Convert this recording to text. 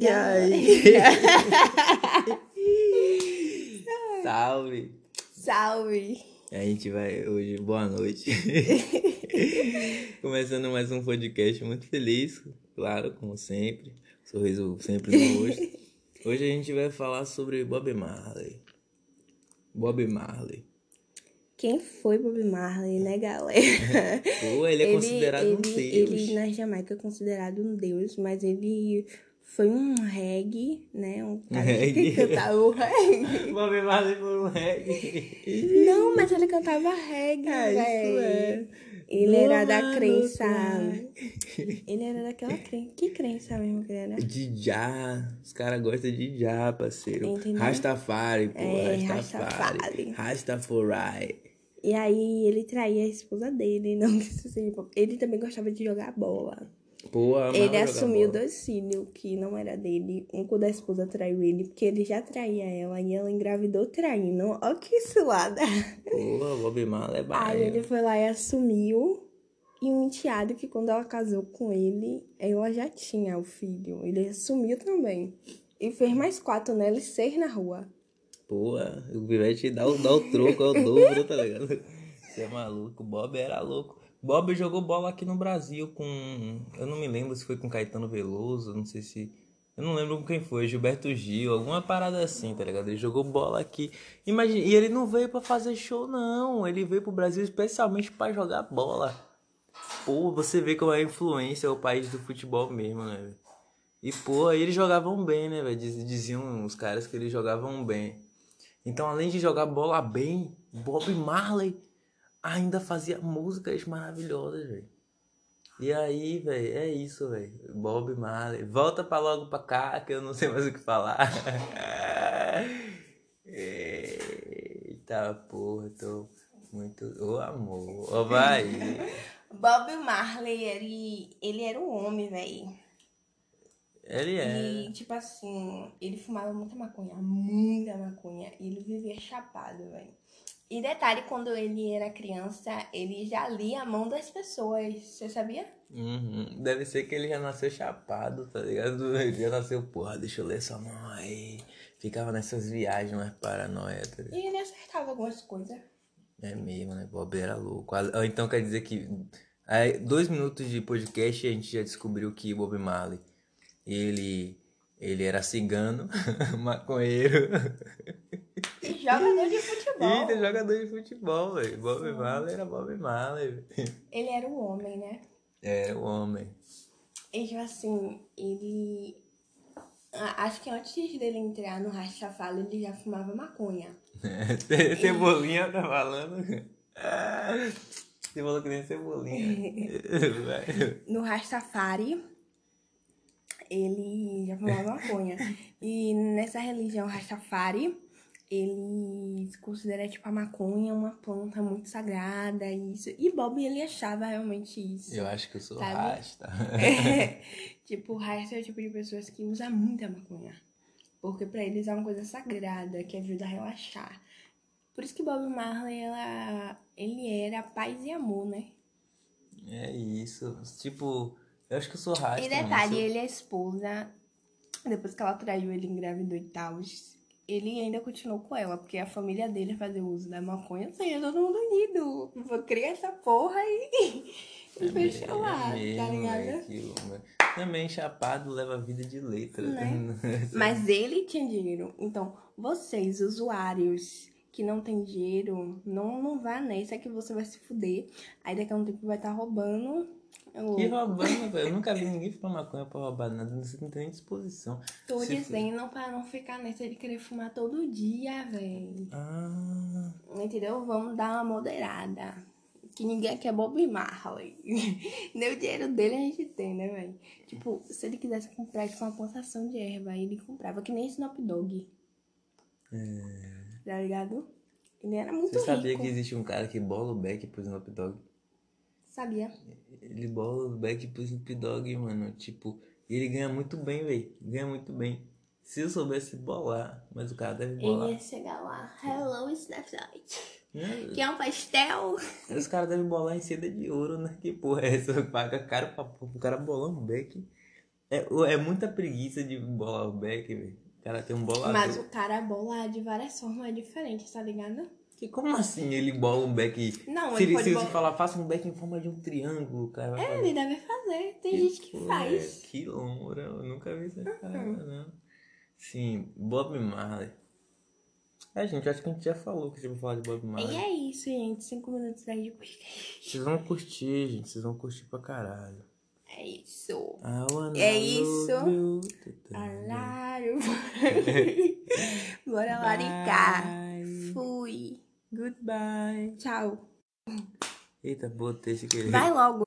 E aí? Salve! Salve! A gente vai hoje, boa noite. Começando mais um podcast muito feliz, claro, como sempre. Sorriso sempre no rosto. Hoje a gente vai falar sobre Bob Marley. Bob Marley. Quem foi Bob Marley, né, galera? Pô, ele é considerado ele, um deus. Ele na Jamaica é considerado um deus, mas ele foi um reggae, né? Um cara reggae? que cantava o reggae. Bob Marley foi um reggae. Não, mas ele cantava reggae, É, velho. é. Ele era da crença. Ele era daquela crença. Que crença mesmo que ele era? De já. Os caras gostam de já, parceiro. Entendeu? Rastafari, pô. É, Rastafari. Rastafari. Rastafari. E aí ele traía a esposa dele, não que isso seja. Ele também gostava de jogar bola. Pô, Ele assumiu filhos que não era dele. Um quando a esposa traiu ele, porque ele já traía ela e ela engravidou traindo. Ó que cilada. Pô, Bob Marley é Aí baiano. ele foi lá e assumiu. E um enteado que quando ela casou com ele, ela já tinha o filho. Ele assumiu também. E fez mais quatro nela e seis na rua. Pô, o Pivete dá dá o troco, é o dobro, tá ligado? Você é maluco. Bob era louco. Bob jogou bola aqui no Brasil com. Eu não me lembro se foi com Caetano Veloso, não sei se. Eu não lembro com quem foi, Gilberto Gil, alguma parada assim, tá ligado? Ele jogou bola aqui. Imagina, e ele não veio pra fazer show, não. Ele veio pro Brasil especialmente pra jogar bola. Pô, você vê como a influência é o país do futebol mesmo, né, velho? E, pô, aí eles jogavam bem, né, velho? Diz- Diziam os caras que eles jogavam bem. Então, além de jogar bola bem, Bob Marley ainda fazia músicas maravilhosas, velho. E aí, velho, é isso, velho. Bob Marley. Volta pra logo pra cá, que eu não sei mais o que falar. Eita porra, tô muito. Ô amor, ô vai. Bob Marley, ele, ele era um homem, velho. Ele é. E, tipo assim, ele fumava muita maconha, muita maconha. E ele vivia chapado, velho. E detalhe, quando ele era criança, ele já lia a mão das pessoas. Você sabia? Uhum. Deve ser que ele já nasceu chapado, tá ligado? Ele já nasceu, porra, deixa eu ler essa mão aí. Ficava nessas viagens mais paranoia, tá ligado? E ele acertava algumas coisas. É mesmo, né? Bob era louco. Ah, Então quer dizer que aí, dois minutos de podcast a gente já descobriu que Bob Marley, ele, ele era cigano, maconheiro. Jogador de futebol. Eita, jogador de futebol, velho. Bob Marley era Bob Marley. Ele era um homem, né? Era o homem. E, tipo assim, ele... Acho que antes dele entrar no Rastafari, ele já fumava maconha. Cebolinha tá falando. Você falou que nem cebolinha. No Rastafari, ele já fumava maconha. E nessa religião Rastafari, ele considera tipo a maconha uma planta muito sagrada e isso. E Bob ele achava realmente isso. Eu acho que eu sou Sabe? rasta. tipo, o Rasta é o tipo de pessoas que usa muita maconha. Porque pra eles é uma coisa sagrada que ajuda a relaxar. Por isso que Bob Marley, ela, ele era paz e amor, né? É isso. Tipo, eu acho que eu sou rasta. E detalhe, ele é esposa, depois que ela traiu ele, engravidou e tal, ele ainda continuou com ela, porque a família dele fazia uso da maconha, assim, todo mundo unido. Vou criar essa porra e, e fechou lá, É tá mesmo, ligado? velho, que- Também chapado leva vida de letra. Né? Mas ele tinha dinheiro. Então, vocês, usuários que não tem dinheiro, não, não vá nessa que você vai se fuder. Aí daqui a um tempo vai estar roubando. o- Que roubando, velho. Eu nunca vi ninguém fumar maconha pra roubar nada. Você não tem nem disposição. Tô Se- dizendo pra não ficar nessa de querer fumar todo dia, velho. Ah, Entendeu? Vamos dar uma moderada. Que ninguém quer Bob Marley. Nem o dinheiro dele a gente tem, né, velho? Tipo, se ele quisesse comprar tipo, uma plantação de erva, ele comprava, que nem Snoop Dogg. Tá ligado? Ele era muito É. você sabia rico. que existe um cara que bola o back pro Snoop Dogg? Sabia? Ele bola o back pro Snoop Dogg, mano. Tipo, ele ganha muito bem, velho. Ganha muito bem. Se eu soubesse bolar, mas o cara deve bolar. Ele ia chegar lá. Hello, Snapchat. Né? Quer um pastel? Os caras devem bolar em seda de ouro, né? Que porra é essa? Paga caro pra, pro cara bolar um back. É, o- é muita preguiça de bolar o back, velho. Cara tem um bolador. Mas o cara bola de várias formas diferentes, tá ligado? Que, como assim ele bola um back? Não, se ele se você falar, faça um back em forma de um triângulo, cara fazer. Ele deve fazer. Tem gente que Pô, faz. é, Que lombra, eu nunca vi essa cara, não. Sim, Bob Marley. É, gente, acho que a gente já falou que a gente vai falar de Bob E Marley. é isso, gente. Cinco minutos aí de podcast. Vocês vão curtir, gente. Vocês vão curtir pra caralho. É isso. É isso. Alário. Bora laricar. Fui. Goodbye. Tchau. Eita, botei esse querer. Vai logo.